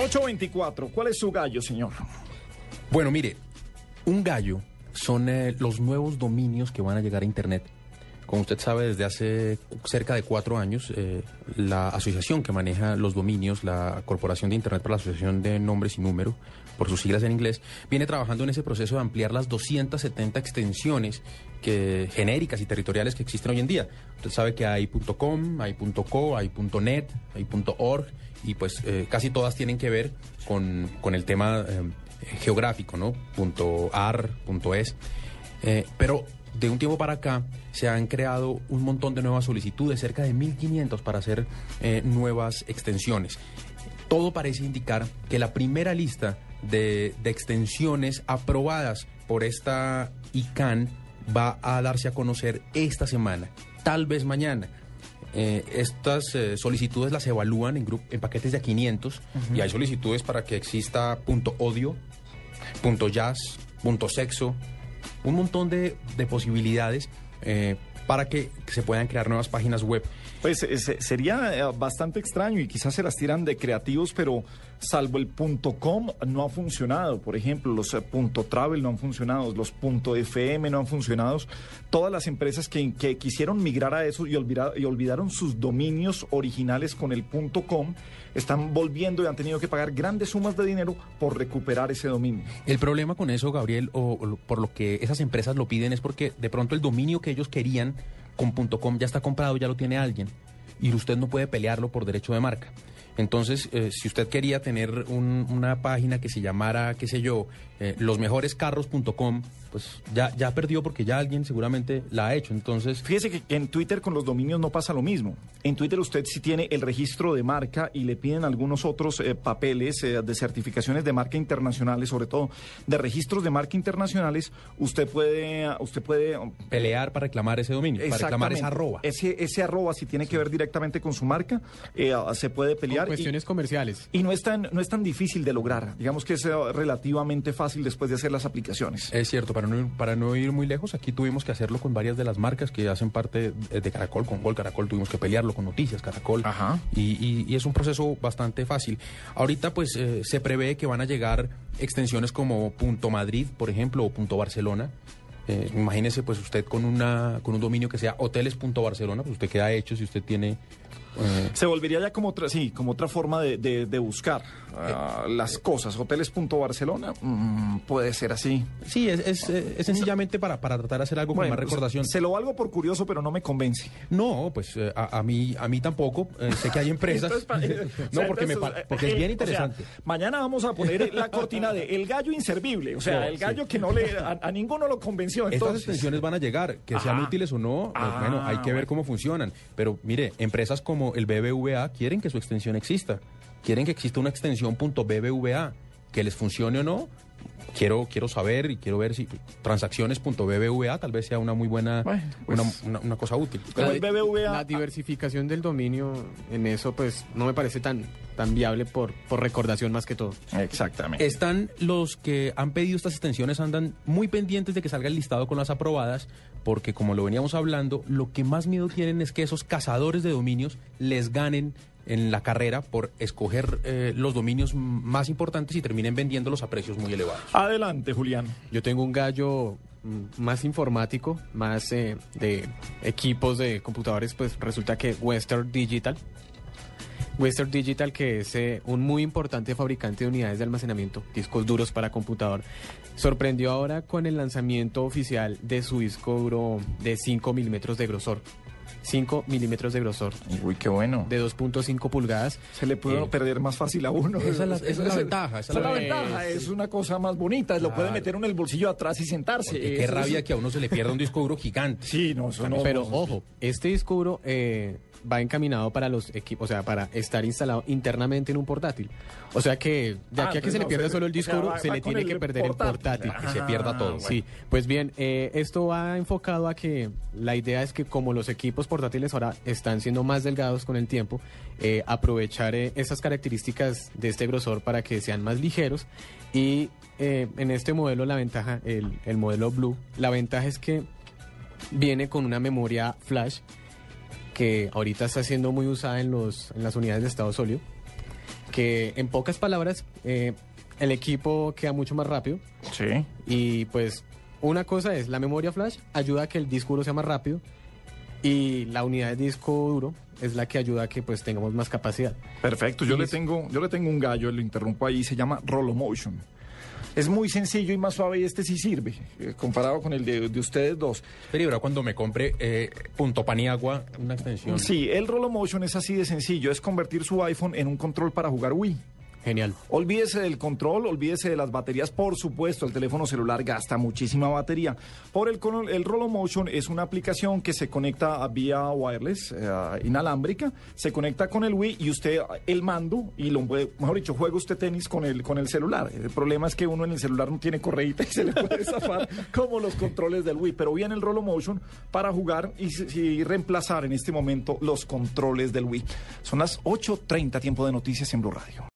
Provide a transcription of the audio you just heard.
824, ¿cuál es su gallo, señor? Bueno, mire, un gallo son eh, los nuevos dominios que van a llegar a Internet. Como usted sabe, desde hace cerca de cuatro años, eh, la asociación que maneja los dominios, la Corporación de Internet para la Asociación de Nombres y Número, por sus siglas en inglés, viene trabajando en ese proceso de ampliar las 270 extensiones que, genéricas y territoriales que existen hoy en día. Usted sabe que hay .com, hay .co, hay .net, .org, y pues eh, casi todas tienen que ver con, con el tema eh, geográfico, ¿no? .ar, .es. Pero de un tiempo para acá se han creado un montón de nuevas solicitudes, cerca de 1.500 para hacer eh, nuevas extensiones. Todo parece indicar que la primera lista de, de extensiones aprobadas por esta ICANN va a darse a conocer esta semana, tal vez mañana. Eh, estas eh, solicitudes las evalúan en, en paquetes de a 500 y hay solicitudes para que exista punto odio, punto jazz, punto sexo, un montón de, de posibilidades eh, para que se puedan crear nuevas páginas web. Pues eh, se- sería eh, bastante extraño y quizás se las tiran de creativos, pero salvo el punto .com no ha funcionado. Por ejemplo, los eh, punto .travel no han funcionado, los punto .fm no han funcionado. Todas las empresas que, que quisieron migrar a eso y, olvida- y olvidaron sus dominios originales con el punto .com están volviendo y han tenido que pagar grandes sumas de dinero por recuperar ese dominio. El problema con eso, Gabriel, o, por lo que esas empresas lo piden es porque de pronto el dominio que ellos querían con .com ya está comprado, ya lo tiene alguien y usted no puede pelearlo por derecho de marca. Entonces, eh, si usted quería tener un- una página que se llamara, qué sé yo, eh, losmejorescarros.com, pues ya, ya perdió porque ya alguien seguramente la ha hecho. Entonces, Fíjese que en Twitter con los dominios no pasa lo mismo. En Twitter usted sí tiene el registro de marca y le piden algunos otros eh, papeles eh, de certificaciones de marca internacionales, sobre todo de registros de marca internacionales. Usted puede, usted puede um, pelear para reclamar ese dominio, para reclamar esa arroba. Ese, ese arroba si tiene que ver directamente con su marca, eh, ah, se puede Con pelear. y- cuestiones comerciales. Y no es, tan, no es tan difícil de lograr. Digamos que es eh, relativamente fácil después de hacer las aplicaciones. Es cierto, para no, ir, para no ir muy lejos, aquí tuvimos que hacerlo con varias de las marcas que hacen parte de, Caracol, con Gol Caracol tuvimos que pelearlo, con Noticias Caracol, Ajá. y, y- y es un proceso bastante fácil. Ahorita pues eh, se prevé que van a llegar extensiones como Punto Madrid, por ejemplo, o Punto Barcelona. Eh, imagínese pues usted con, una, con un dominio que sea hoteles.barcelona, pues usted queda hecho si usted tiene... eh, Se volvería ya como otra, sí, como otra forma de, de- de buscar ah, las cosas. Hoteles.barcelona, mm, puede ser así. sí, es, es, eh, es sencillamente para, para tratar de hacer algo Bueno, con más recordación. Se lo valgo por curioso, pero no me convence. No, pues eh, a, a mí a mí tampoco. Eh, sé que hay empresas. No, porque, me porque es bien eh, o sea, interesante. mañana vamos a poner la cortina de el gallo inservible. O sea, el sí. gallo que no le a, a ninguno lo convenció. Estas Entonces, extensiones van a llegar, que sean Ajá. útiles o no, eh, Ah, bueno, hay que ver cómo funcionan. Pero mire, empresas como el BBVA quieren que su extensión exista. Quieren que exista una extensión punto .bbva, que les funcione o no. Quiero, quiero saber y quiero ver si transacciones.bbva tal vez sea una muy buena, Bueno, pues- una, una- una cosa útil. La el di- BBVA, La diversificación del dominio en eso, pues, no me parece tan, tan viable por, por recordación más que todo. Exactamente. Están los que han pedido estas extensiones, andan muy pendientes de que salga el listado con las aprobadas, porque como lo veníamos hablando, lo que más miedo tienen es que esos cazadores de dominios les ganen en la carrera por escoger eh, los dominios más importantes y terminen vendiéndolos a precios muy elevados. Adelante, Julián. Yo tengo un gallo más informático, más eh, de equipos de computadores, pues resulta que Western Digital. Western Digital, que es eh, un muy importante fabricante de unidades de almacenamiento, discos duros para computador, sorprendió ahora con el lanzamiento oficial de su disco duro de 5 milímetros de grosor. 5 milímetros de grosor, Uy, qué bueno. de 2.5 pulgadas. Se le puede Eh, perder más fácil a uno. Esa es la- esa es la ventaja, esa es la ventaja. Es una cosa más bonita. Lo puede meter en el bolsillo atrás y sentarse. Porque qué rabia que a uno se le pierda un disco duro gigante. Sí, no, eso no. Pero no, ojo, este disco duro eh, va encaminado para los equipos, o sea, para estar instalado internamente en un portátil. O sea que de Ah, aquí a que se le pierda solo el o disco sea, duro, va- se va le tiene que perder el portátil. que se pierda todo. bueno. Sí, pues bien, eh, esto va enfocado a que la idea es que como los equipos portátiles ahora están siendo más delgados con el tiempo, eh, aprovechar eh, esas características de este grosor para que sean más ligeros y eh, en este modelo la ventaja, el, el modelo Blue, la ventaja es que viene con una memoria flash que ahorita está siendo muy usada en, los, en las unidades de estado sólido que en pocas palabras eh, el equipo queda mucho más rápido Sí. y pues una cosa es la memoria flash ayuda a que el disco duro sea más rápido y la unidad de disco duro es la que ayuda a que pues tengamos más capacidad. Perfecto, yo Y le es- tengo, yo le tengo un gallo, lo interrumpo ahí, se llama Rolomotion. Es muy sencillo y más suave y este sí sirve, eh, comparado con el de, de ustedes dos. Pero cuando me compre eh, punto Paniagua, una extensión. Sí, el Rolomotion es así de sencillo, es convertir su iPhone en un control para jugar Wii. Genial. Olvídese del control, olvídese de las baterías. Por supuesto, el teléfono celular gasta muchísima batería. Por el, el Rolomotion es una aplicación que se conecta vía wireless, eh, inalámbrica, se conecta con el Wii y usted el mando y lo puede, mejor dicho, juega usted tenis con el con el celular. El problema es que uno en el celular no tiene correíta y se le puede zafar como los controles del Wii. Pero viene el Rolomotion para jugar y, y reemplazar en este momento los controles del Wii. Son las 8:30 tiempo de noticias en Blue Radio.